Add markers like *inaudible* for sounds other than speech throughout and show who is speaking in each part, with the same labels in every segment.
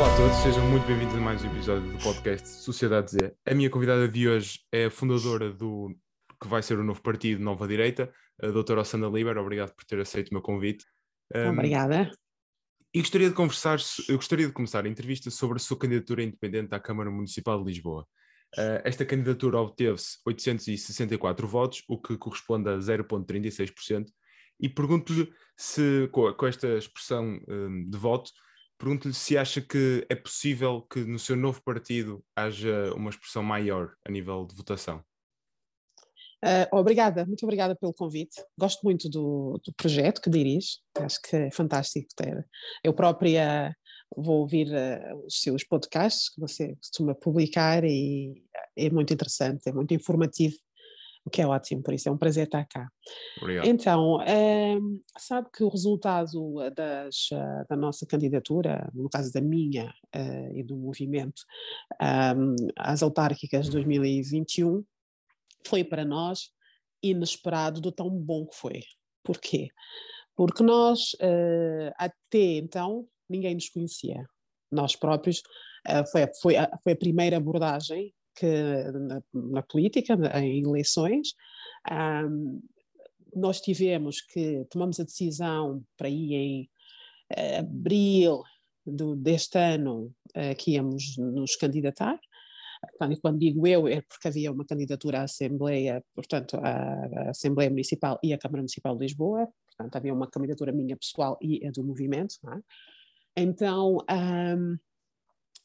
Speaker 1: Olá a todos, sejam muito bem-vindos a mais um episódio do podcast Sociedade Z. A minha convidada de hoje é a fundadora do que vai ser o novo partido Nova Direita, a doutora Ossana Liber. Obrigado por ter aceito o meu convite.
Speaker 2: Um, Obrigada.
Speaker 1: E gostaria de conversar, eu gostaria de começar a entrevista sobre a sua candidatura independente à Câmara Municipal de Lisboa. Uh, esta candidatura obteve-se 864 votos, o que corresponde a 0,36%, e pergunto-lhe se, com, com, esta expressão um, de voto, pergunto-lhe se acha que é possível que no seu novo partido haja uma expressão maior a nível de votação.
Speaker 2: Uh, obrigada, muito obrigada pelo convite. Gosto muito do, do projeto que dirige, acho que é fantástico ter. Eu própria vou ouvir uh, os seus podcasts que você costuma publicar e é muito interessante, é muito informativo, o que é ótimo, por isso é um prazer estar cá.
Speaker 1: Obrigado.
Speaker 2: Então, uh, sabe que o resultado das, da nossa candidatura, no caso da minha e do movimento, um, às autárquicas de 2021, foi para nós inesperado do tão bom que foi. Porquê? Porque nós, uh, até então, ninguém nos conhecia. Nós próprios, uh, foi, foi, a, foi a primeira abordagem que, na, na política, em eleições, um, nós tivemos que, tomamos a decisão para ir em uh, abril do, deste ano, que íamos nos candidatar, Portanto, quando digo eu, é porque havia uma candidatura à Assembleia, portanto, à Assembleia Municipal e à Câmara Municipal de Lisboa, portanto, havia uma candidatura minha pessoal e a do movimento, é? Então, um,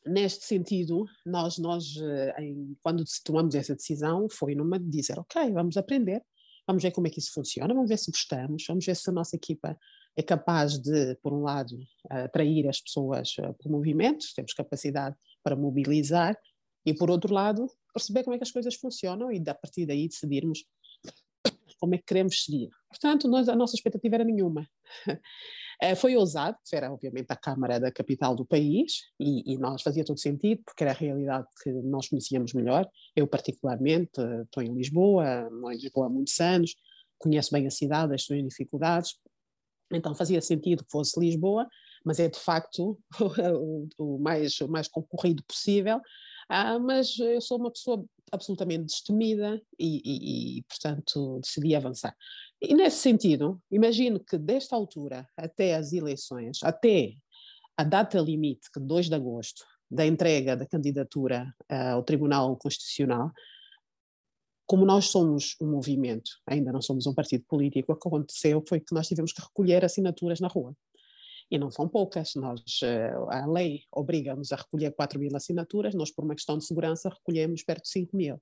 Speaker 2: neste sentido, nós, nós eh, em, quando tomamos essa decisão, foi numa de dizer, ok, vamos aprender, vamos ver como é que isso funciona, vamos ver se gostamos, vamos ver se a nossa equipa é capaz de, por um lado, atrair as pessoas eh, para o movimento, temos capacidade para mobilizar, e por outro lado, perceber como é que as coisas funcionam e a partir daí decidirmos como é que queremos seguir. Portanto, nós, a nossa expectativa era nenhuma. *laughs* Eh, foi ousado, era obviamente a Câmara da capital do país e, e, nós fazia todo sentido porque era a realidade que nós conhecíamos melhor. Eu particularmente estou em Lisboa, moro em Lisboa há muitos anos, conheço bem a cidade, as suas dificuldades, então fazia sentido que fosse Lisboa, mas é de facto *laughs* o, o, mais, o mais concorrido possível ah, mas eu sou uma pessoa absolutamente destemida e, e, e, portanto, decidi avançar. E nesse sentido, imagino que desta altura até as eleições, até a data limite, que 2 de agosto, da entrega da candidatura uh, ao Tribunal Constitucional, como nós somos um movimento, ainda não somos um partido político, o que aconteceu foi que nós tivemos que recolher assinaturas na rua e não são poucas. Nós, eh, a lei obriga-nos a recolher 4 mil assinaturas, nós, por uma questão de segurança, recolhemos perto de 5 mil.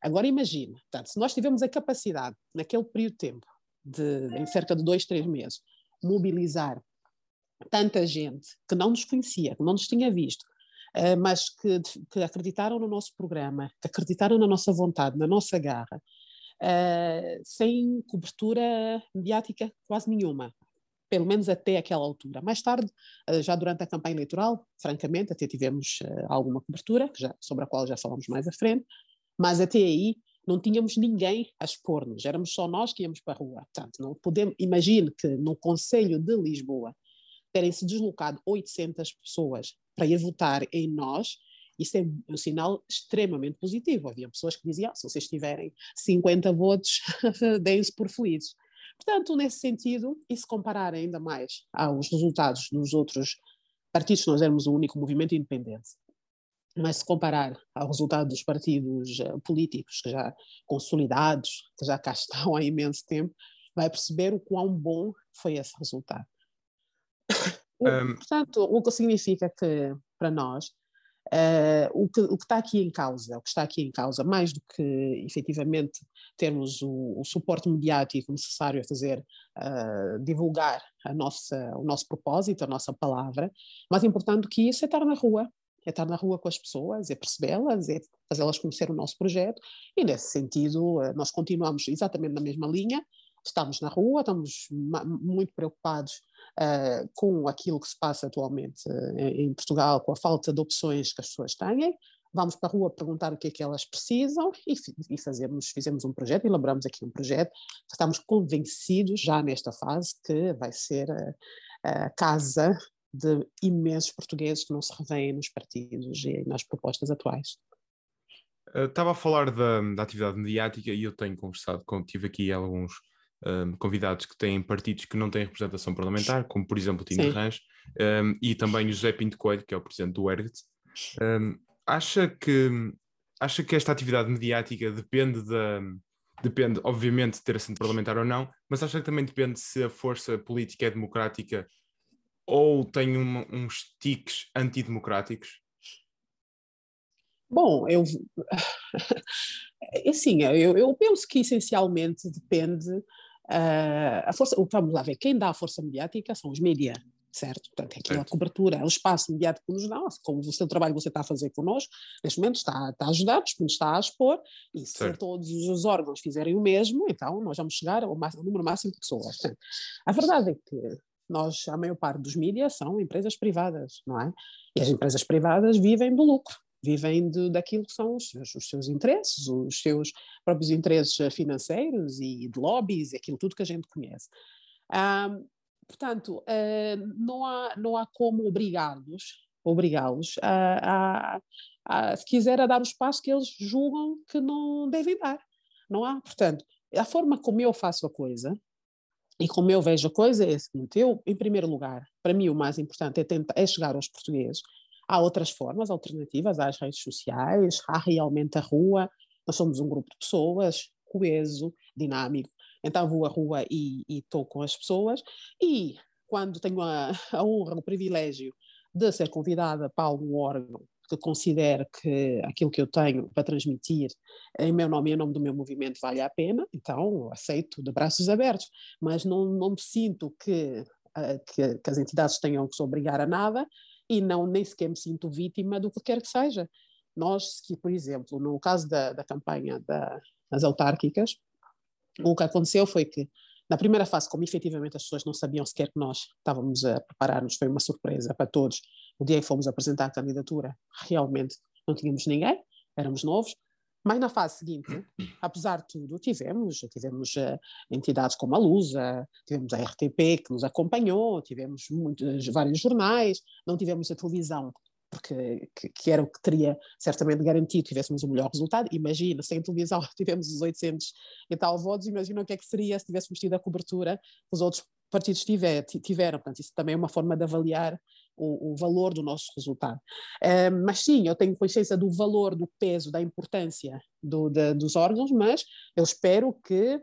Speaker 2: Agora imagina, portanto, se nós tivermos a capacidade, naquele período de tempo, de, em cerca de dois, três meses, mobilizar tanta gente que não nos conhecia, que não nos tinha visto, uh, mas que, que, acreditaram no nosso programa, que acreditaram na nossa vontade, na nossa garra, uh, sem cobertura mediática quase nenhuma pelo menos até aquela altura. Mais tarde, eh, já durante a campanha eleitoral, francamente, até tivemos eh, alguma cobertura, sobre a qual já falamos mais à frente, mas até aí não tínhamos ninguém a expor-nos, éramos só nós que íamos para a rua. Portanto, não podemos, imagine que no Conselho de Lisboa terem se deslocado 800 pessoas para ir votar em nós, isso é um sinal extremamente positivo. Havia pessoas que diziam, ah, se vocês tiverem 50 votos, *laughs* deem-se por felizes. Portanto, nesse sentido, e se comparar ainda mais aos resultados dos outros partidos, nós éramos o único movimento independente, mas se comparar ao resultado dos partidos uh, políticos que já consolidados, que já cá *laughs* estão há imenso tempo, vai perceber o quão bom foi esse resultado. *coughs* Um... Portanto, o que significa que, para nós, Uh, o, que, o que está aqui em causa, o que está aqui em causa, mais do que efetivamente termos o, o suporte mediático necessário a fazer uh, divulgar a nossa, o nosso propósito, a nossa palavra, mais importante do que isso é estar na rua, é estar na rua com as pessoas, é percebê-las, é fazê-las conhecer o nosso projeto, e nesse sentido uh, nós continuamos exatamente na mesma linha, estamos na rua, estamos muito preocupados uh, com aquilo que se passa atualmente uh, em Portugal, com a falta de opções que as pessoas têm. Vamos para a rua perguntar o que é que elas precisam e, e fazemos, fizemos um projeto, elaboramos aqui um projeto. Estamos convencidos já nesta fase que vai ser a casa de imensos portugueses que não se revêem nos partidos e nas propostas atuais.
Speaker 1: Estava a falar da, da, atividade mediática e eu tenho conversado com, tive aqui alguns um, convidados que têm partidos que não têm representação parlamentar, como por exemplo o Tino Rãs, um, e também o José Pinto Coelho, que é o presidente do ERGT. Um, acha, que, acha que esta atividade mediática depende da. Depende, obviamente, de ter assento parlamentar ou não, mas acha que também depende se a força política é democrática ou tem uma, uns tiques antidemocráticos?
Speaker 2: Bom, eu *laughs* assim, eu, eu penso que essencialmente depende uh, a força, vamos lá ver, quem dá a força mediática são os mídias, certo? Portanto, é aquela cobertura, é o espaço mediático que nos dá, como o seu trabalho que você está a fazer connosco, neste momento está, está a ajudar, está a expor, e se certo. todos os órgãos fizerem o mesmo, então nós vamos chegar ao, máximo, ao número máximo de pessoas. Portanto, a verdade é que nós, a maior parte dos mídias são empresas privadas, não é? E as empresas privadas vivem do lucro, vivem de, daquilo que são os seus, os seus, interesses, os seus próprios interesses financeiros e de lobbies, aquilo tudo que a gente conhece. Portanto, não, há, não há como obrigá-los obrigá-los a, a, a, se quiser, a dar o espaço que eles julgam que não devem dar. Não há, portanto, a forma como eu faço a coisa e como eu vejo a coisa é a seguinte: eu, em primeiro lugar, para mim o mais importante é, tentar, é chegar aos portugueses. Há outras formas alternativas às redes sociais, há realmente a rua. Nós somos um grupo de pessoas coeso, dinâmico. Então vou à rua e estou com as pessoas. E quando tenho a, a honra, o privilégio de ser convidada para algum órgão que considere que aquilo que eu tenho para transmitir em meu nome e em nome do meu movimento vale a pena, então aceito de braços abertos, mas não, não me sinto que, que, que as entidades tenham que se obrigar a nada e não nem sequer me sinto vítima do que quer que seja. Nós, que, por exemplo, no caso da, da campanha da, das autárquicas, o que aconteceu foi que na primeira fase, como efetivamente as pessoas não sabiam sequer que nós estávamos a preparar-nos, foi uma surpresa para todos. O dia que fomos apresentar a candidatura, realmente não tínhamos ninguém, éramos novos. Mas na fase seguinte, *coughs* apesar de tudo, tivemos, tivemos uh, entidades como a Lusa, tivemos a RTP que nos acompanhou, tivemos muitos, vários jornais, não tivemos a televisão porque que, que, era o que teria certamente garantido que tivéssemos um melhor resultado. Imagina, sem televisão *laughs* tivemos os 800 e tal votos, imagina o que é que seria se tivéssemos tido a cobertura que os outros partidos tiver, tiveram. Portanto, isso também é uma forma de avaliar o, o valor do nosso resultado. Mas sim, eu tenho consciência do valor, do peso, da importância do, de, dos órgãos, mas eu espero que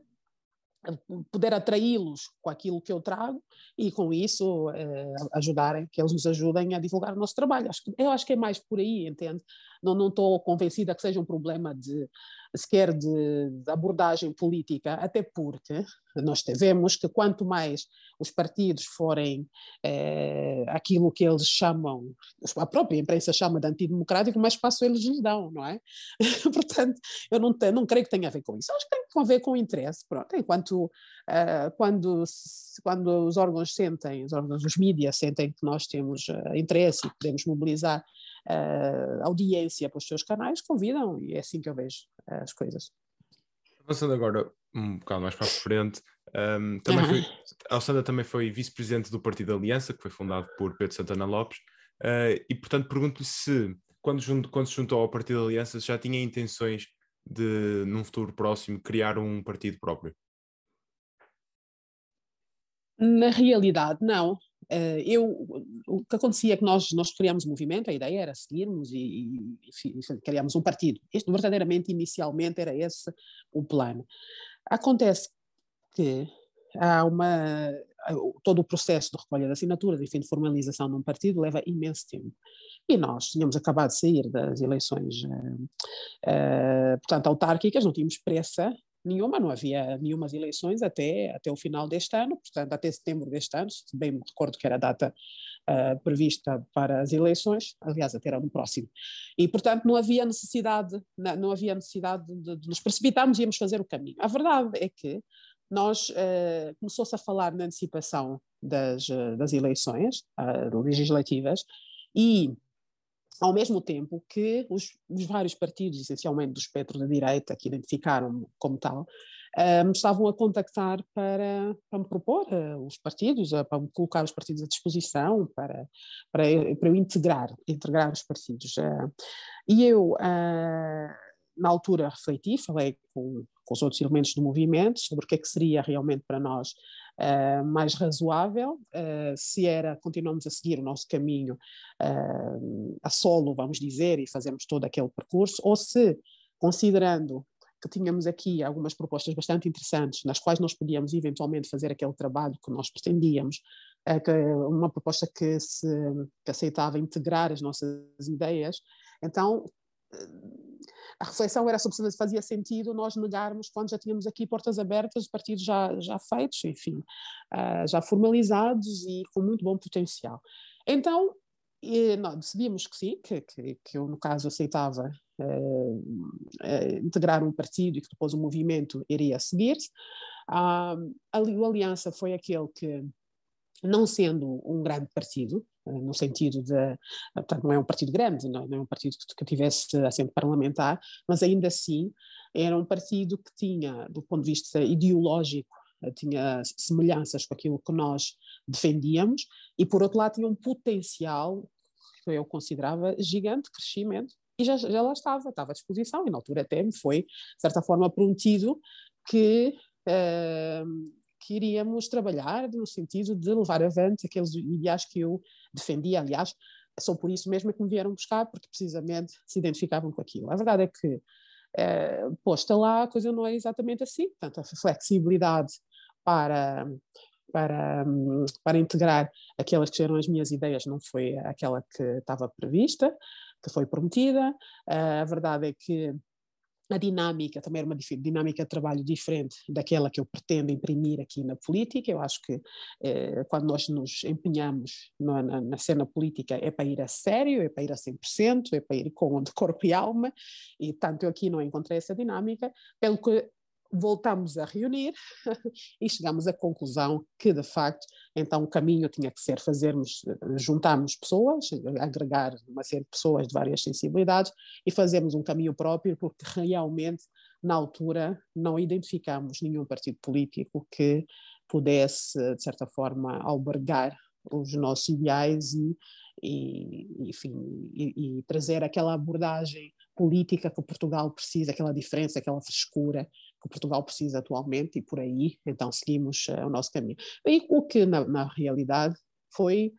Speaker 2: poder atraí-los com aquilo que eu trago e com isso eh, ajudarem, que eles nos ajudem a divulgar o nosso trabalho. Acho que, eu acho que é mais por aí, entende? Não estou convencida que seja um problema de sequer de, de, abordagem política, até porque nós vemos que quanto mais os partidos forem eh, aquilo que eles chamam, a própria imprensa chama de antidemocrático, mais espaço eles lhes dão, não é? *laughs* Portanto, eu não, te, não creio que tenha a ver com isso. Acho que tem a ver com interesse. Pronto, enquanto uh, quando, quando os órgãos sentem, os órgãos, os mídias sentem que nós temos uh, interesse e podemos mobilizar uh, audiência para os seus canais, convidam, e é assim que eu vejo uh, as coisas.
Speaker 1: Avançando agora um bocado mais para a frente, um, também foi, a Alessandra também foi vice-presidente do Partido Aliança, que foi fundado por Pedro Santana Lopes, uh, e portanto pergunto-lhe se, quando, junto, quando se juntou ao Partido Aliança, já tinha intenções de, num futuro próximo, criar um partido próprio?
Speaker 2: Na realidade, não. Uh, eu, o que acontecia é que nós, nós criámos um movimento, a ideia era seguirmos e, e, e criámos um partido. Este verdadeiramente, inicialmente, era esse o plano. Acontece que há uma todo o processo de recolha de assinaturas, enfim, de formalização de um partido leva imenso tempo. E nós tínhamos acabado de sair das eleições, uh, uh, portanto, autárquicas, não tínhamos pressa nenhuma, não havia nenhumas eleições até, até o final deste ano, portanto, até setembro deste ano, se bem me recordo que era a data uh, prevista para as eleições, aliás, até era no próximo. E, portanto, não havia necessidade, não, não havia necessidade de, de nos precipitarmos e íamos fazer o caminho. A verdade é que nós uh, começou-se a falar na antecipação das, das eleições uh, legislativas e ao mesmo tempo que os, os, vários partidos, essencialmente do espectro da direita, que identificaram como tal, uh, me estavam a contactar para, para me propor uh, os partidos, uh, para me colocar os partidos à disposição, para, para, para eu integrar, integrar os partidos. e eu, na altura, refleti, falei com, com os outros elementos do movimento sobre o que é que seria realmente para nós uh, mais razoável, uh, se era continuamos a seguir o nosso caminho uh, a solo, vamos dizer, e fazemos todo aquele percurso, ou se, considerando que tínhamos aqui algumas propostas bastante interessantes, nas quais nós podíamos eventualmente fazer aquele trabalho que nós pretendíamos, uma proposta que se que aceitava integrar as nossas ideias, então a reflexão era sobre se fazia sentido nós negarmos quando já tínhamos aqui portas abertas, partidos já, já feitos, enfim, uh, já formalizados e com muito bom potencial. Então, e, não, decidimos que sim, que, que, que, eu, no caso, aceitava uh, uh, integrar um partido e que depois o movimento iria seguir-se. Uh, o Aliança foi aquele que, não sendo um grande partido, no sentido de, portanto, não é um partido grande, não, é? Um partido que, tivesse assento parlamentar, mas ainda assim era um partido que tinha, do ponto de vista ideológico, tinha semelhanças com aquilo que nós defendíamos e, por outro lado, tinha um potencial que eu considerava gigante, crescimento, e já, já lá estava, estava à disposição, e na altura até me foi, de certa forma, prometido que uh, que iríamos trabalhar no sentido de levar avante aqueles ideais que eu defendia, aliás, só por isso mesmo é que me vieram buscar, porque precisamente se identificavam com aquilo. A verdade é que, é, posta lá, a coisa não é exatamente assim, portanto, a flexibilidade para, para, para integrar aquelas que eram as minhas ideias não foi aquela que estava prevista, que foi prometida. A verdade é que a dinâmica também era uma dinâmica de trabalho diferente daquela que eu pretendo imprimir aqui na política. Eu acho que eh, quando nós nos empenhamos na, na, na, cena política é para ir a sério, é para ir a 100%, é para ir com de corpo e alma, e tanto eu aqui não encontrei essa dinâmica, pelo que voltamos a reunir *laughs* e chegamos à conclusão que, de facto, então o caminho tinha que ser fazermos, juntarmos pessoas, agregar uma série de pessoas de várias sensibilidades e fazermos um caminho próprio, porque realmente, na altura, não identificamos nenhum partido político que pudesse, de certa forma, albergar os nossos ideais e, e enfim, e, e trazer aquela abordagem política que Portugal precisa, aquela diferença, aquela frescura que Portugal precisa atualmente e por aí então seguimos uh, o nosso caminho. E o que na, na realidade foi,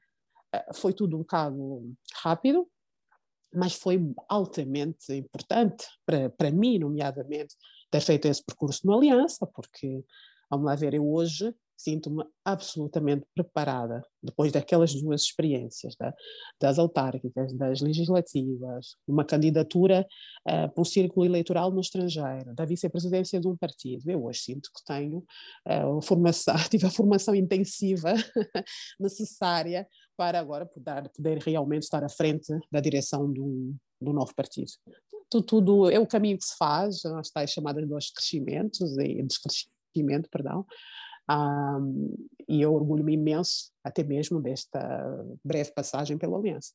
Speaker 2: uh, foi tudo um bocado rápido, mas foi altamente importante para, para mim, nomeadamente, ter feito esse percurso no Aliança, porque, vamos lá ver, eu hoje sinto-me absolutamente preparada, depois daquelas duas experiências, da, das autárquicas, das legislativas, uma candidatura uh, para um círculo eleitoral no estrangeiro, da vice-presidência de um partido. Eu hoje sinto que tenho uh, formação, *laughs* tive a formação intensiva *laughs* necessária para agora poder, poder realmente estar à frente da direção do, do novo partido. Tudo, tudo é o caminho que se faz, as tais chamadas dos crescimentos e descrescimento, perdão, um, e eu orgulho-me imenso, até mesmo, desta breve passagem pela Aliança.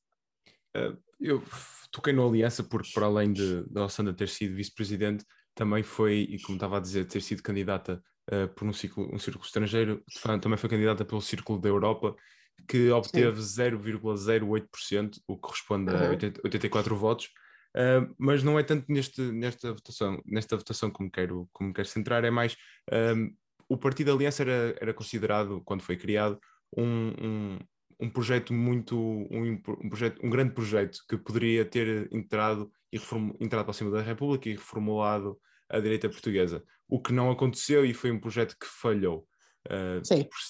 Speaker 1: Uh, eu toquei na Aliança porque, para além de, de Alessandra ter sido vice-presidente, também foi, e como estava a dizer, ter sido candidata uh, por um círculo, um círculo estrangeiro, também foi candidata pelo Círculo da Europa, que obteve 0,08%, o que corresponde uhum. a 80, 84 votos. Uh, mas não é tanto neste, nesta votação, nesta votação como quero, como quero centrar, é mais o Partido Aliança era, era considerado, quando foi criado, um, um, um projeto muito, um, um, projeto, um grande projeto que poderia ter entrado, e reform, entrado para cima da República e reformulado a direita portuguesa. O que não aconteceu e foi um projeto que falhou. Uh,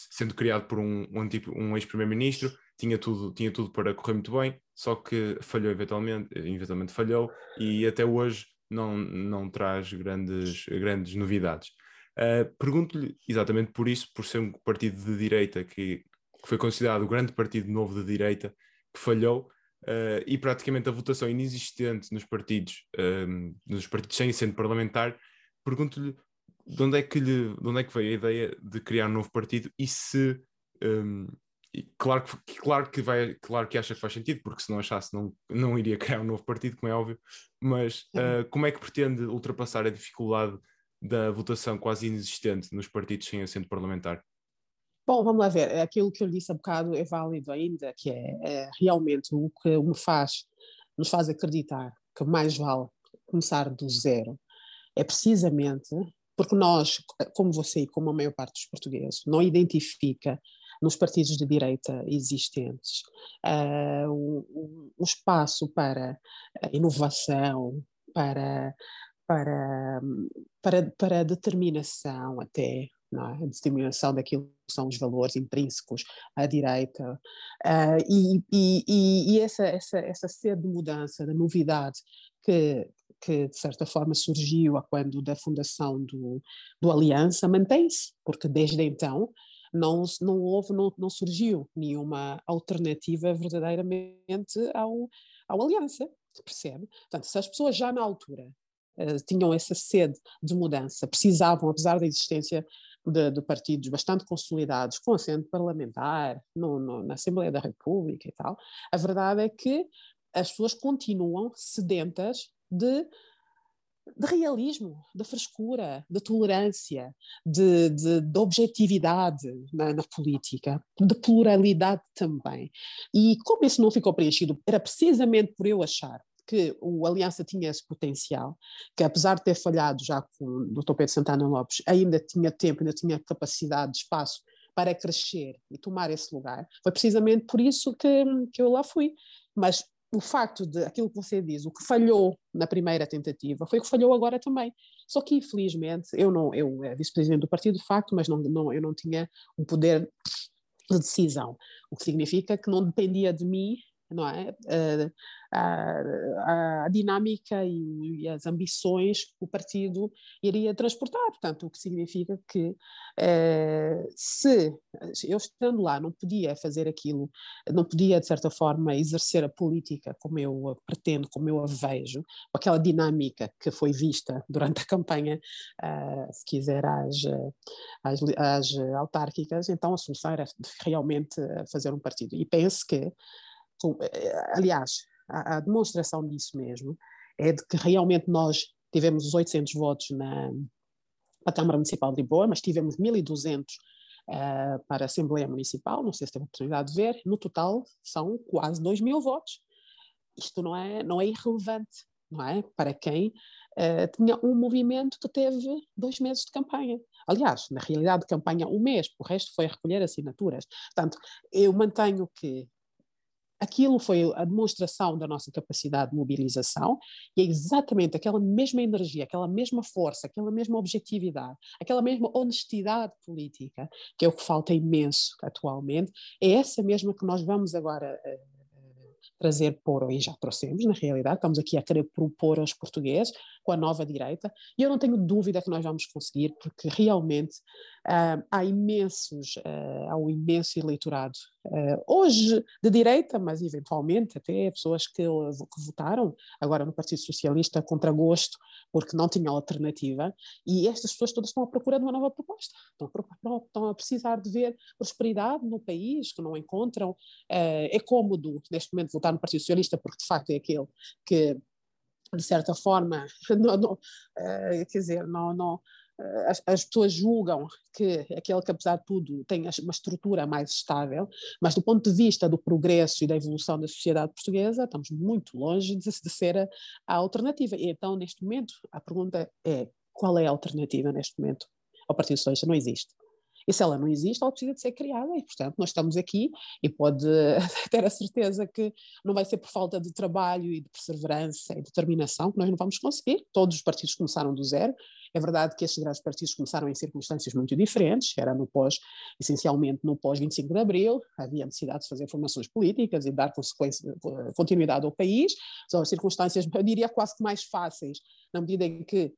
Speaker 1: sendo criado por um, um, tipo, um ex-primeiro-ministro, tinha tudo, tinha tudo para correr muito bem, só que falhou eventualmente, eventualmente falhou e até hoje não, não traz grandes, grandes novidades. Uh, Pergunto-lhe exatamente por isso, por ser um partido de direita que, que foi considerado o grande partido novo de direita, que falhou, uh, e praticamente a votação inexistente nos partidos, um, nos partidos sem assento parlamentar, pergunto-lhe de onde é que lhe, de onde é que veio a ideia de criar um novo partido e se um, e claro que claro que vai claro que acha que faz sentido porque se não achasse não não iria *laughs* criar um novo partido como é óbvio mas uh, como é que pretende ultrapassar a dificuldade da votação quase inexistente nos partidos sem assento parlamentar?
Speaker 2: Bom, vamos lá ver. Aquilo que eu disse há bocado é válido ainda, que é, é realmente o que me faz, nos faz acreditar que mais vale começar do zero. É precisamente porque nós, como você e como a maior parte dos portugueses, não identifica nos partidos de direita existentes uh, um, um, espaço para inovação, para, para, para, para determinação até, é? a determinação daquilo que são os valores intrínsecos à direita uh, e, e, e, essa, essa, essa sede de mudança, da novidade que, que de certa forma surgiu a quando da fundação do, do Aliança mantém-se, porque desde então não, não houve, não, não surgiu nenhuma alternativa verdadeiramente ao, ao Aliança, percebe? Portanto, se as pessoas já na altura tinham essa sede de mudança, precisavam, apesar da existência de, de partidos bastante consolidados, com assento parlamentar, no, no, na Assembleia da República e tal, a verdade é que as pessoas continuam sedentas de de realismo, de frescura, de tolerância, de, de, de objetividade na, na, política, de pluralidade também. E como isso não ficou preenchido, era precisamente por eu achar que o Aliança tinha esse potencial, que apesar de ter falhado já com o Dr. Pedro Santana Lopes, ainda tinha tempo, ainda tinha capacidade, espaço para crescer e tomar esse lugar. Foi precisamente por isso que, que eu lá fui. Mas o facto de aquilo que você diz, o que falhou na primeira tentativa, foi o que falhou agora também. Só que, infelizmente, eu não, eu é vice-presidente do partido, de facto, mas não, não, eu não tinha o poder de decisão, o que significa que não dependia de mim não é? A, a, a dinâmica e, e, as ambições que o partido iria transportar. Portanto, o que significa que eh, se eu estando lá não podia fazer aquilo, não podia, de certa forma, exercer a política como eu pretendo, como eu a vejo, com aquela dinâmica que foi vista durante a campanha, uh, se quiser, às, às, às autárquicas, então a solução era realmente fazer um partido. E penso que eh, aliás, a, a, demonstração disso mesmo é de que realmente nós tivemos os 800 votos na, na Câmara Municipal de Lisboa, mas tivemos 1.200 uh, eh, para a Assembleia Municipal, não sei se teve a oportunidade de ver, no total são quase 2 mil votos. Isto não é, não é irrelevante, não é? Para quem uh, tinha um movimento que teve dois meses de campanha. Aliás, na realidade, campanha um mês, o resto foi recolher assinaturas. Portanto, eu mantenho que aquilo foi a demonstração da nossa capacidade de mobilização e é exatamente aquela mesma energia, aquela mesma força, aquela mesma objetividade, aquela mesma honestidade política, que é o que falta imenso atualmente, é essa mesma que nós vamos agora uh, trazer por, e já trouxemos na realidade, estamos aqui a querer propor aos portugueses com a nova direita, e eu não tenho dúvida que nós vamos conseguir, porque realmente uh, há imensos, uh, há um imenso eleitorado, uh, hoje de direita, mas eventualmente até pessoas que, que votaram agora no Partido Socialista contra gosto, porque não tinham alternativa, e estas pessoas todas estão à procura de uma nova proposta, estão a, precisar de ver prosperidade no país, que não encontram, é cômodo neste momento votar no Partido Socialista, porque de facto é aquele que de certa forma, *laughs* não, não, uh, quer dizer, não, não, uh, as, as, pessoas julgam que aquele que, apesar de tudo, tem uma estrutura mais estável, mas do ponto de vista do progresso e da evolução da sociedade portuguesa, estamos muito longe de, de ser a, a alternativa. E então, neste momento, a pergunta é: qual é a alternativa neste momento ao Partido Socialista? Não existe. E se ela não existe, ela precisa de ser criada e, portanto, nós estamos aqui e pode *laughs* ter a certeza que não vai ser por falta de trabalho e de perseverança e determinação que nós não vamos conseguir. Todos os partidos começaram do zero. É verdade que estes grandes partidos começaram em circunstâncias muito diferentes, era no pós, essencialmente no pós 25 de Abril, havia necessidade de fazer formações políticas e dar continuidade ao país, são circunstâncias, eu diria, quase que mais fáceis, na medida em que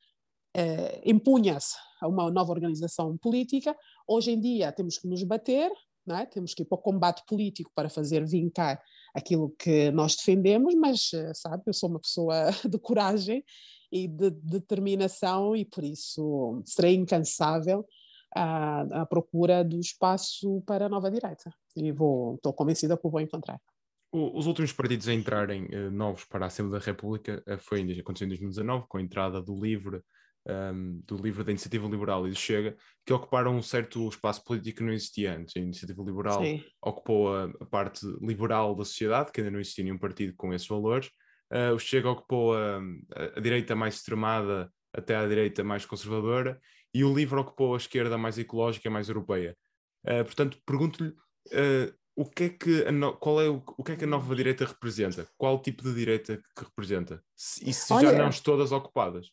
Speaker 2: eh, impunha-se a uma nova organização política. Hoje em dia temos que nos bater, é? temos que ir para o combate político para fazer vincar aquilo que nós defendemos, mas, eh, sabe, eu sou uma pessoa *laughs* de coragem e de determinação e por isso serei incansável à, à procura do espaço para a nova direita. E vou, estou convencida que o vou encontrar.
Speaker 1: Os últimos partidos a entrarem uh, novos para a Assembleia da República uh, foi, aconteceu em 2019, com a entrada do LIVRE, um, do livro da Iniciativa Liberal e do Chega, que ocuparam um certo espaço político que não existia antes. A Iniciativa Liberal Sim. ocupou a, a, parte liberal da sociedade, que ainda não existia nenhum partido com esses valores. Uh, o Chega ocupou a, a, direita mais extremada até a direita mais conservadora, e o livro ocupou a esquerda mais ecológica, mais europeia. Uh, portanto, pergunto-lhe uh, o que é que a no... qual é o... o que é que a nova direita representa? Qual tipo de direita que representa? E se Olha, já não estão todas ocupadas?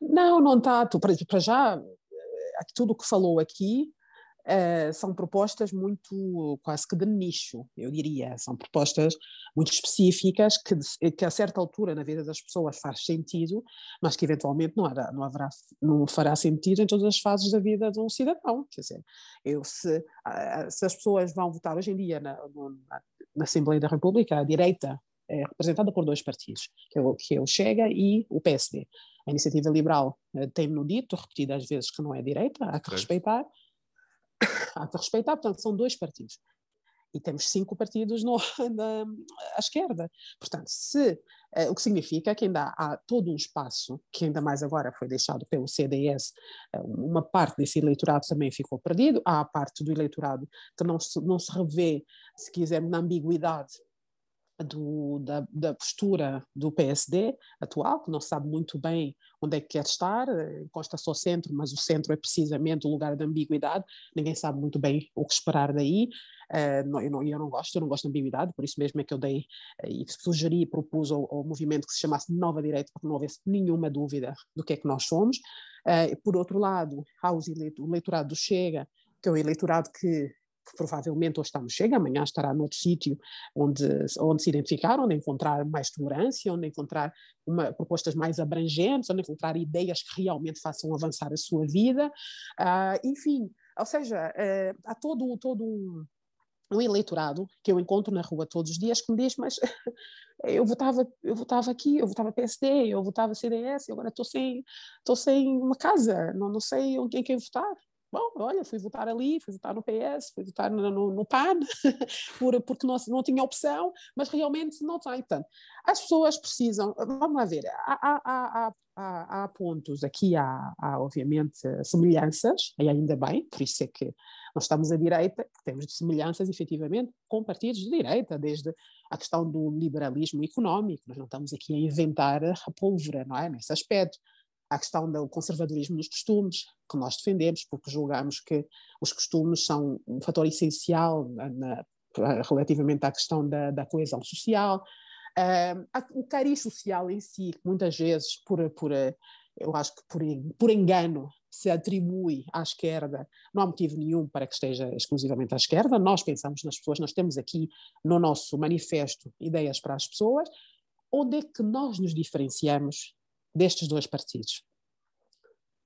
Speaker 2: Não, não está. Para já, eh, tudo o que falou aqui uh, são propostas muito, quase que de nicho, eu diria. São propostas muito específicas que, que a certa altura na vida das pessoas faz sentido, mas que eventualmente não, não, haverá, não fará sentido em todas as fases da vida de um cidadão. Quer dizer, eu, se, se as pessoas vão votar hoje em dia na, na, na Assembleia da República, a direita é representada por dois partidos, que é o, que é o Chega e o PSD. A iniciativa liberal eh, tem-no dito repetidas vezes que não é direita, há que é. respeitar. Há que respeitar, portanto, são dois partidos. E temos cinco partidos no, *laughs* na, à esquerda. Portanto, se, eh, o que significa que ainda há todo um espaço, que ainda mais agora foi deixado pelo CDS, eh, uma parte desse eleitorado também ficou perdido, há a parte do eleitorado que não se, não se revê, se quisermos, na ambiguidade do, da, da, postura do PSD atual, que não sabe muito bem onde é que quer estar, encosta-se ao centro, mas o centro é precisamente o lugar da ambiguidade, ninguém sabe muito bem o que esperar daí, uh, não, eu, não, eu não gosto, eu não gosto de ambiguidade, por isso mesmo é que eu dei uh, e sugeri e propus ao, ao, movimento que se chamasse Nova Direita, para que não houvesse nenhuma dúvida do que é que nós somos. Uh, por outro lado, há o eleitorado do Chega, que é o eleitorado que provavelmente hoje está no Chega, amanhã estará noutro sítio onde, onde se identificar, onde encontrar mais tolerância, onde encontrar uma, propostas mais abrangentes, onde encontrar ideias que realmente façam avançar a sua vida. Uh, enfim, ou seja, uh, há todo, todo um, um eleitorado que eu encontro na rua todos os dias que me diz, mas *laughs* eu votava, eu votava aqui, eu votava PSD, eu votava CDS, agora estou sem, sem uma casa, não, não sei em quem votar. Bom, olha, fui votar ali, fui votar no PS, fui votar no, no, no PAN, *laughs* por, porque não, não tinha opção, mas realmente não tem. Portanto, as pessoas precisam, vamos lá ver, há, há, há, há pontos, aqui há, obviamente semelhanças, e ainda bem, por isso é que nós estamos à direita, temos semelhanças efetivamente com partidos de direita, desde a questão do liberalismo económico, nós não estamos aqui a inventar a pólvora, não é, nesse aspecto à questão do conservadorismo dos costumes, que nós defendemos, porque julgamos que os costumes são um fator essencial na, relativamente à questão da, da coesão social. Uh, o cariz social em si, muitas vezes, por, por, eu acho que por, por engano, se atribui à esquerda, não há motivo nenhum para que esteja exclusivamente à esquerda. Nós pensamos nas pessoas, nós temos aqui no nosso manifesto ideias para as pessoas. Onde é que nós nos diferenciamos destes dois partidos.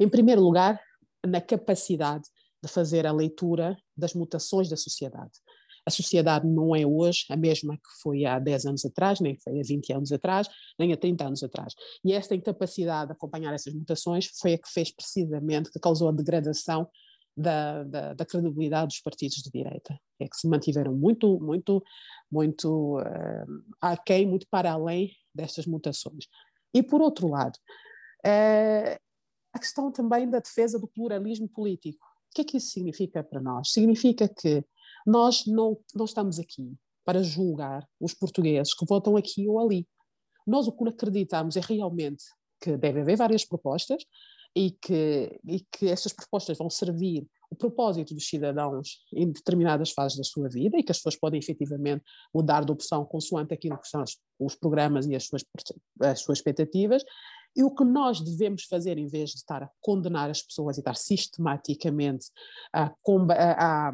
Speaker 2: Em primeiro lugar, na capacidade de fazer a leitura das mutações da sociedade. A sociedade não é hoje a mesma que foi há 10 anos atrás, nem foi há 20 anos atrás, nem há 30 anos atrás. E esta incapacidade de acompanhar essas mutações foi a que fez precisamente, que causou a degradação da, da, da credibilidade dos partidos de direita. É que se mantiveram muito, muito, muito uh, aquém, muito para além destas mutações. E, por outro lado, eh, a questão também da defesa do pluralismo político. O que é que isso significa para nós? Significa que nós não, não estamos aqui para julgar os portugueses que votam aqui ou ali. Nós o que acreditamos é realmente que deve haver várias propostas e que, e que essas propostas vão servir o propósito dos cidadãos em determinadas fases da sua vida e que as pessoas podem efetivamente mudar de opção consoante aquilo que são os, programas e as suas, as suas expectativas. E o que nós devemos fazer, em vez de estar a condenar as pessoas e estar sistematicamente a, a, a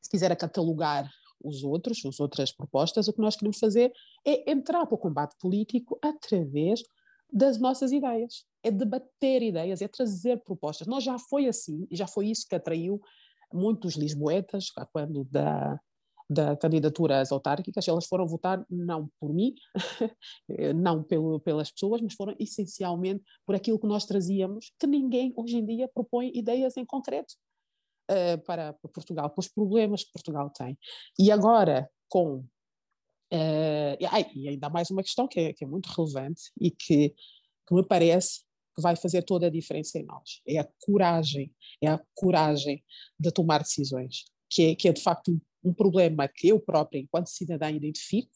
Speaker 2: se quiser, a catalogar os outros, as outras propostas, o que nós queremos fazer é entrar para o combate político através das nossas ideias, é debater ideias, é trazer propostas. Nós já foi assim, e já foi isso que atraiu muitos lisboetas, quando da, da candidatura às autárquicas, elas foram votar não por mim, *laughs* não pelo, pelas pessoas, mas foram essencialmente por aquilo que nós trazíamos, que ninguém hoje em dia propõe ideias em concreto uh, para, para Portugal, para os problemas que Portugal tem. E agora, com Uh, e ainda mais uma questão que é, que é muito relevante e que, que, me parece que vai fazer toda a diferença em nós. É a coragem, é a coragem de tomar decisões, que é, que é de facto um, um problema que eu própria, enquanto cidadã, identifico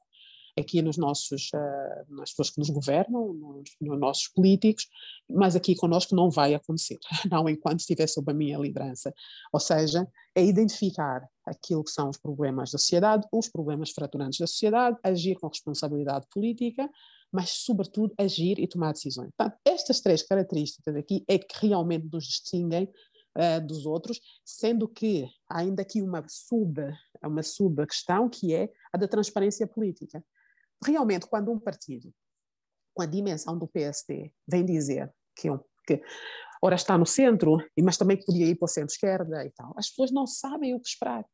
Speaker 2: aqui nos nossos, uh, nas pessoas que nos governam, nos, nos, nossos políticos, mas aqui conosco não vai acontecer, *laughs* não enquanto estiver sob a minha liderança. Ou seja, é identificar aquilo que são os problemas da sociedade, os problemas fraturantes da sociedade, agir com responsabilidade política, mas sobretudo agir e tomar decisões. Portanto, estas três características aqui é que realmente nos distinguem uh, dos outros, sendo que há ainda aqui uma sub, uma sub questão que é a da transparência política realmente, quando um partido com a dimensão do PSD vem dizer que, que ora está no centro, mas também podia ir para o centro-esquerda e tal, as pessoas não sabem o que esperar.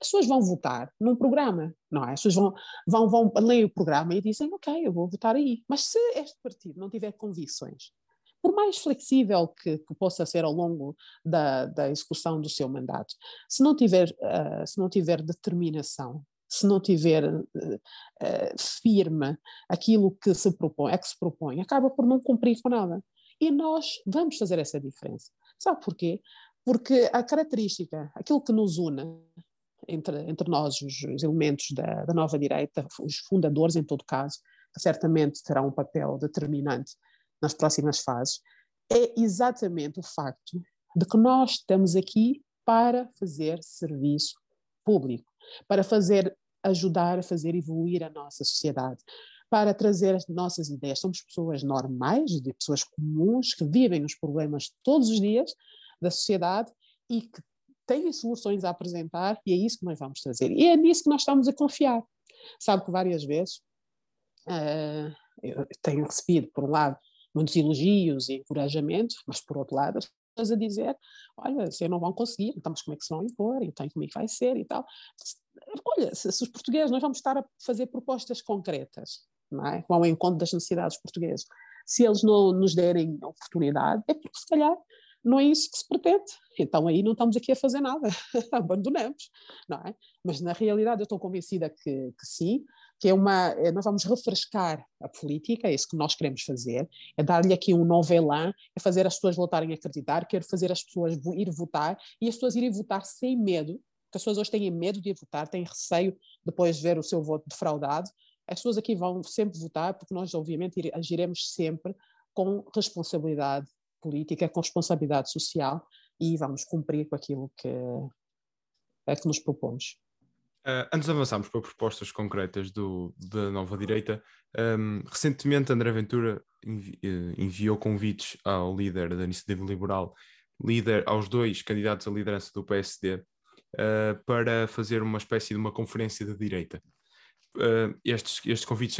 Speaker 2: As pessoas vão votar num programa, não é? As pessoas vão, vão, vão ler o programa e dizem, ok, eu vou votar aí. Mas se este partido não tiver convicções, por mais flexível que, que possa ser ao longo da, da, execução do seu mandato, se não tiver, uh, se não tiver determinação, se não tiver uh, firme aquilo que se propõe, é que se propõe, acaba por não cumprir com nada. E nós vamos fazer essa diferença. Sabe porquê? Porque a característica, aquilo que nos une entre, entre nós, os, os elementos da, da, nova direita, os fundadores, em todo caso, que certamente terão um papel determinante nas próximas fases, é exatamente o facto de que nós estamos aqui para fazer serviço público, para fazer ajudar a fazer evoluir a nossa sociedade, para trazer as nossas ideias. Somos pessoas normais, de pessoas comuns, que vivem os problemas todos os dias da sociedade e que têm soluções a apresentar, e é isso que nós vamos trazer. E é nisso que nós estamos a confiar. Sabe que várias vezes uh, eu tenho recebido, por um lado, muitos elogios e encorajamento, mas por outro lado, pessoas a dizer: olha, vocês não vão conseguir, então, mas como é que se vão impor, então como é que vai ser e tal. Olha, se, se os portugueses, nós vamos estar a fazer propostas concretas, não é? Ao encontro das necessidades portuguesas. Se eles não nos derem oportunidade, é porque se calhar não é isso que se pretende. Então aí não estamos aqui a fazer nada, *laughs* abandonamos, não é? Mas na realidade eu estou convencida que, que sim, que é uma, é, nós vamos refrescar a política, é isso que nós queremos fazer, é dar-lhe aqui um novo elan, é fazer as pessoas voltarem a acreditar, quer fazer as pessoas ir votar e as pessoas irem votar sem medo, pessoas hoje têm medo de votar, têm receio depois de ver o seu voto defraudado. As pessoas aqui vão sempre votar, porque nós, obviamente, agiremos sempre com responsabilidade política, com responsabilidade social e vamos cumprir com aquilo que, é que nos propomos.
Speaker 1: Uh, antes de avançarmos para propostas concretas do, da nova direita, um, recentemente André Ventura envi, uh, enviou convites ao líder da Iniciativa Liberal, líder aos dois candidatos à liderança do PSD, uh, para fazer uma espécie de uma conferência de direita. estes, estes convites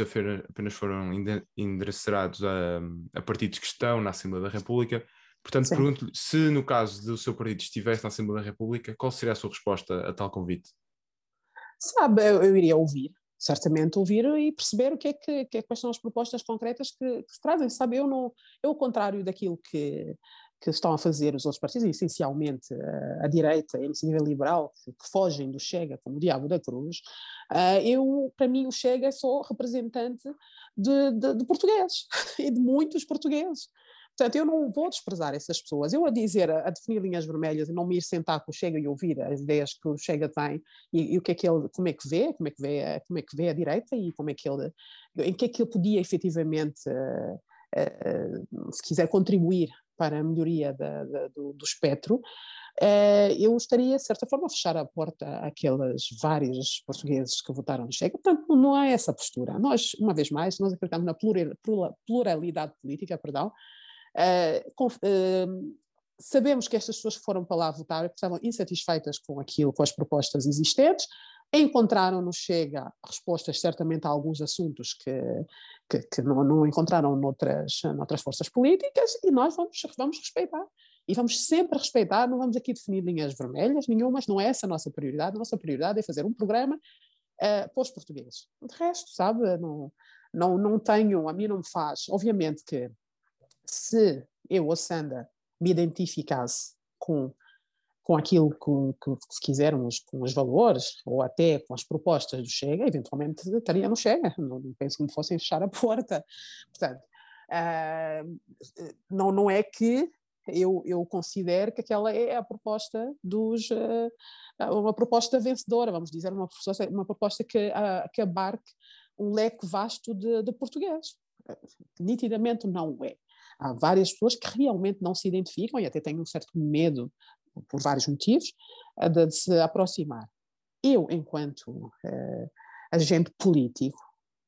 Speaker 1: apenas foram endereçados a, a partidos que estão na Assembleia da República. Portanto, pergunto-lhe se no caso do seu partido estivesse na Assembleia da República, qual seria a sua resposta a tal convite?
Speaker 2: Sabe, eu, eu iria ouvir, certamente ouvir e perceber o que é que, que é, quais são as propostas concretas que, que, se trazem, sabe, eu não, eu ao contrário daquilo que, que estão a fazer os outros partidos, essencialmente a, a direita, a iniciativa liberal, que, fogem do Chega como o diabo da cruz, uh, eu, para mim o Chega é só representante de, de, de portugueses, *laughs* e de muitos portugueses, Portanto, eu não vou desprezar essas pessoas. Eu a dizer, a, a, definir linhas vermelhas e não me ir sentar com o Chega e ouvir as ideias que o Chega tem e, e, o que é que ele, como é que vê, como é que vê, como é que vê a direita e como é que ele, em que é que ele podia efetivamente, uh, uh, se quiser contribuir para a melhoria da, da, do, do, espectro, uh, eu estaria, de certa forma, fechar a porta àqueles vários portugueses que votaram no Chega. Portanto, não há essa postura. Nós, uma vez mais, nós acreditamos na pluralidade política, perdão, Uh, sabemos que estas pessoas que foram para lá votar estavam insatisfeitas com aquilo, com as propostas existentes, encontraram no Chega respostas certamente a alguns assuntos que, que, que não, não, encontraram noutras, noutras forças políticas e nós vamos, vamos respeitar. E vamos sempre respeitar, não vamos aqui definir linhas vermelhas nenhumas, não é essa a nossa prioridade. A nossa prioridade é fazer um programa uh, para os portugueses. De resto, sabe, não, não, não tenho, a mim não me faz. Obviamente que se eu, a Sandra, me identificasse com, com aquilo que, que, se quisermos, com os valores, ou até com as propostas do Chega, eventualmente estaria no Chega, não, não penso que me fossem fechar a porta. Portanto, Uh, não, não é que eu, eu considero que aquela é a proposta dos uh, uma proposta vencedora, vamos dizer, uma uma proposta que, uh, que abarque um leque vasto de, de português. Nitidamente não é. Há várias pessoas que realmente não se identificam e até têm um certo medo, por vários motivos, de, de se aproximar. Eu, enquanto uh, agente político,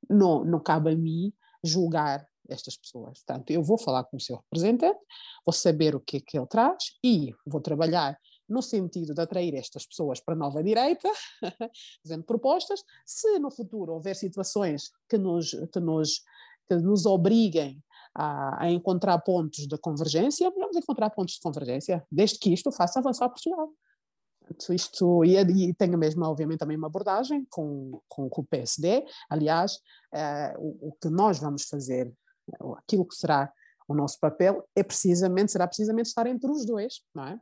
Speaker 2: não, não cabe a mim julgar estas pessoas. Portanto, eu vou falar com o seu representante, vou saber o que é que ele traz e vou trabalhar no sentido de atrair estas pessoas para a nova direita, *laughs* fazendo propostas. Se no futuro houver situações que nos, que nos, que nos obriguem a, a encontrar pontos de convergência, vamos encontrar pontos de convergência, desde que isto faça avançar Portugal. Isto, e, e tem obviamente, também uma abordagem com, com, com o PSD. Aliás, uh, o, o, que nós vamos fazer aquilo que será o nosso papel é precisamente, será precisamente estar entre os dois, não é?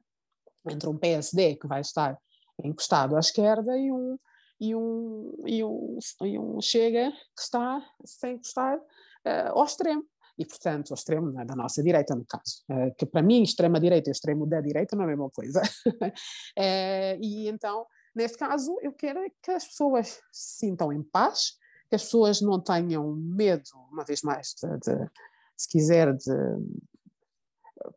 Speaker 2: Entre um PSD que vai estar encostado à esquerda e um, e um, e um, e um Chega que está sem encostar uh, ao extremo. E, portanto, ao extremo é? da nossa direita, no caso. Uh, que para mim, extrema-direita e extremo da direita não é a mesma coisa. uh, *laughs* e então, neste caso, eu quero é que as pessoas se sintam em paz, que as pessoas não tenham medo, uma vez mais, de, de se quiser, de,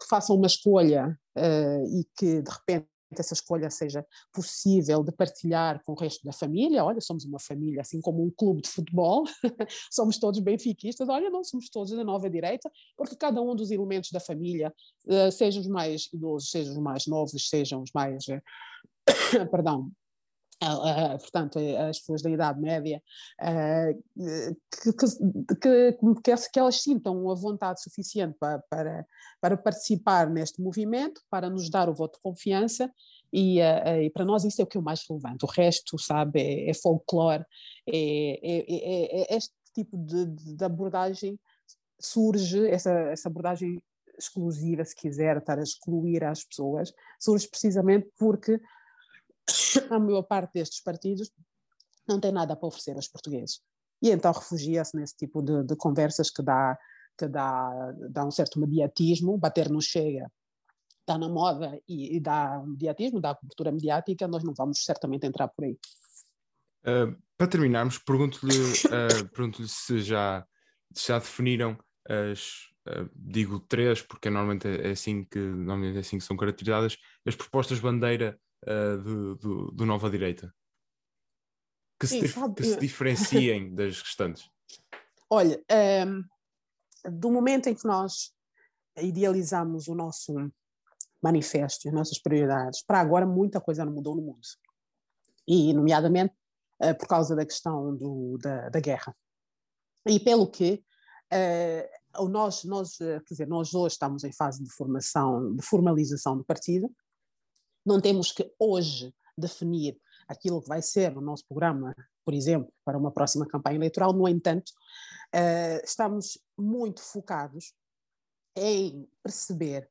Speaker 2: que façam uma escolha uh, e que de repente essa escolha seja possível de partilhar com o resto da família. Olha, somos uma família, assim como um clube de futebol, *laughs* somos todos benfiquistas. Olha, não somos todos da nova direita, porque cada um dos elementos da família, uh, sejam os mais idosos, sejam os mais novos, sejam os mais. Uh, *coughs* perdão, Uh, uh, portanto, as pessoas da Idade Média, uh, que, que, que, que, elas sintam a vontade suficiente para, para, para, participar neste movimento, para nos dar o voto de confiança, e, e para nós isso é o que é o mais relevante. O resto, sabe, é, é folclore, é, é, é, é este tipo de, de, abordagem surge, essa, essa abordagem exclusiva, se quiser, estar a excluir as pessoas, surge precisamente porque *coughs* a maior parte destes partidos não tem nada para oferecer aos portugueses. E então refugia-se nesse tipo de, de, conversas que dá, que dá, dá um certo mediatismo, bater no chega está na moda e, e dá um mediatismo, dá cobertura mediática, nós não vamos certamente entrar por aí.
Speaker 1: Uh, para terminarmos, pergunto-lhe *coughs* uh, pergunto se já, já definiram as, uh, digo três, porque normalmente é assim que, normalmente é assim que são caracterizadas, as propostas bandeira uh, do, do, do, Nova Direita? Que, Sim, se, sabe, que se diferenciem *laughs* das restantes?
Speaker 2: Olha, um, ehm, do momento em que nós idealizamos o nosso manifesto, as nossas prioridades, para agora muita coisa não mudou no mundo. E, nomeadamente, uh, por causa da questão do, da, da guerra. E pelo que uh, nós, nós, quer dizer, nós hoje estamos em fase de formação, de formalização do partido, não temos que hoje definir aquilo que vai ser o nosso programa, por exemplo, para uma próxima campanha eleitoral. No entanto, uh, estamos muito focados em perceber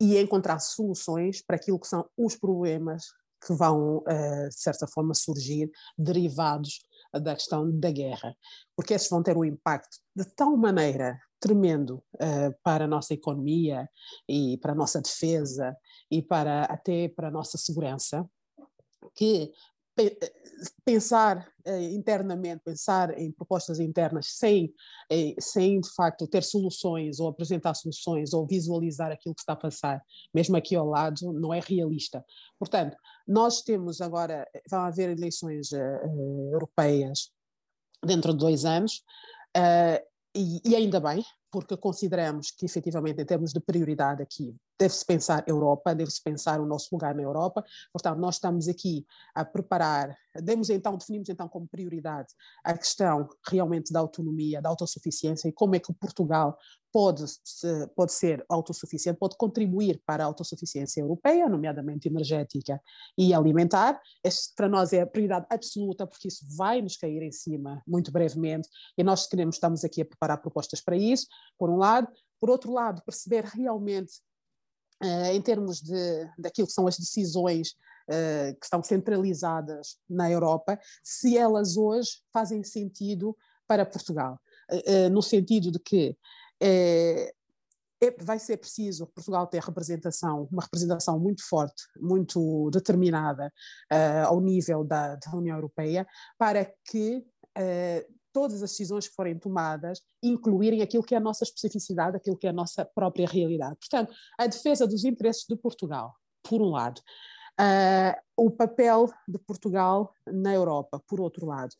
Speaker 2: e encontrar soluções para aquilo que são os problemas que vão, uh, de certa forma, surgir derivados da questão da guerra, porque esses vão ter um impacto de tal maneira tremendo uh, para a nossa economia e para a nossa defesa e para até para a nossa segurança, que pensar uh, internamente, pensar em propostas internas sem, eh, sem de facto ter soluções ou apresentar soluções ou visualizar aquilo que está a passar, mesmo aqui ao lado, não é realista. Portanto, nós temos agora, vão haver eleições uh, europeias dentro de dois anos, e, e ainda bem, porque consideramos que efetivamente em termos de prioridade aqui deve-se pensar Europa, deve-se pensar o nosso lugar na Europa, portanto nós estamos aqui a preparar, demos então, definimos então como prioridade a questão realmente da autonomia, da autossuficiência e como é que Portugal pode, pode ser autossuficiente, pode contribuir para a autossuficiência europeia, nomeadamente energética e alimentar. Este para nós é a prioridade absoluta, porque isso vai nos cair em cima muito brevemente e nós queremos, estamos aqui a preparar propostas para isso, por um lado. Por outro lado, perceber realmente, em termos de, daquilo que são as decisões uh, que estão centralizadas na Europa, se elas hoje fazem sentido para Portugal. Uh, no sentido de que é, vai ser preciso Portugal ter representação, uma representação muito forte, muito determinada uh, ao nível da, da, União Europeia, para que uh, todas as decisões que forem tomadas incluírem aquilo que é a nossa especificidade, aquilo que é a nossa própria realidade. Portanto, a defesa dos interesses de Portugal, por um lado, uh, o papel de Portugal na Europa, por outro lado,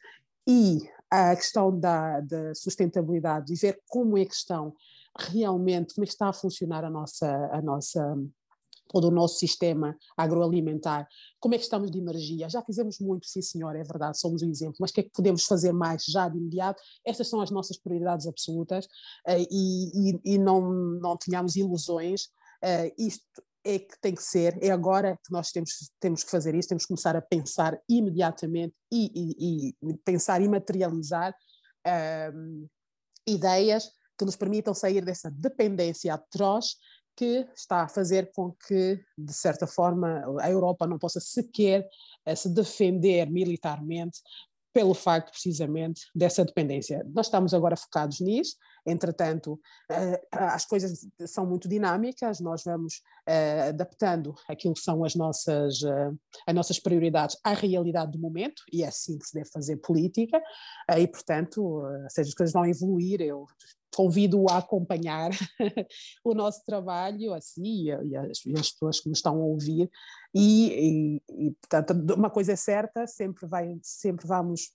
Speaker 2: e a questão da, da sustentabilidade e ver como é que estão realmente, como é que está a funcionar a nossa, a nossa todo o nosso sistema agroalimentar, como é que estamos de energia, já fizemos muito, sim senhor, é verdade, somos um exemplo, mas o que é que podemos fazer mais já de imediato? Estas são as nossas prioridades absolutas uh, e, e, e, não, não tenhamos ilusões, uh, isto é que tem que ser, é agora que nós temos, temos que fazer isso, temos que começar a pensar imediatamente e, e, e pensar e materializar um, ideias que nos permitam sair dessa dependência atroz que está a fazer com que, de certa forma, a Europa não possa sequer uh, se defender militarmente pelo facto precisamente dessa dependência. Nós estamos agora focados nisso, entretanto, uh, as coisas são muito dinâmicas, nós vamos uh, adaptando aquilo que são as nossas, uh, as nossas prioridades à realidade do momento, e é assim que se deve fazer política, e portanto, seja, as coisas vão evoluir, eu convido-o a acompanhar *laughs* o nosso trabalho, assim, e as, e as, pessoas que nos estão a ouvir, e, e, e, portanto, uma coisa é certa, sempre, vai, sempre vamos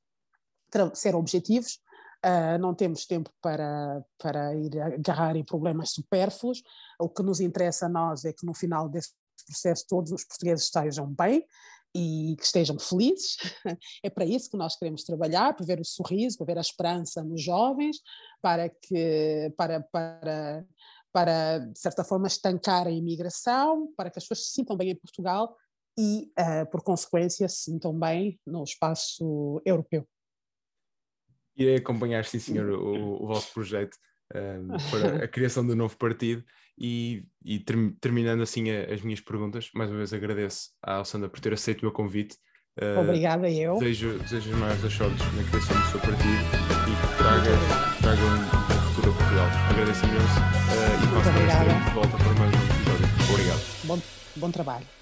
Speaker 2: ser objetivos, uh, não temos tempo para, para ir agarrar em problemas supérfluos, o que nos interessa a nós é que no final desse processo todos os portugueses estejam bem, e que estejam felizes. *laughs* É para isso que nós queremos trabalhar, para ver o sorriso, para ver a esperança nos jovens, para que para para para de certa forma estancar a imigração, para que as pessoas se sintam bem em Portugal e, uh, por consequência, se sintam bem no espaço europeu.
Speaker 1: Irei acompanhar, sim senhor, o, o vosso projeto um, para a *laughs* criação do novo partido e, e ter, terminando assim a, as minhas perguntas, mais uma vez agradeço à Alessandra por ter aceito o meu convite.
Speaker 2: Uh, Obrigada, eu.
Speaker 1: Desejo, desejo as maiores das sortes na criação do seu partido e que traga, traga um, futuro a Portugal. Agradeço imenso uh, e a semana de volta para mais um episódio. Obrigado.
Speaker 2: Bom, bom trabalho.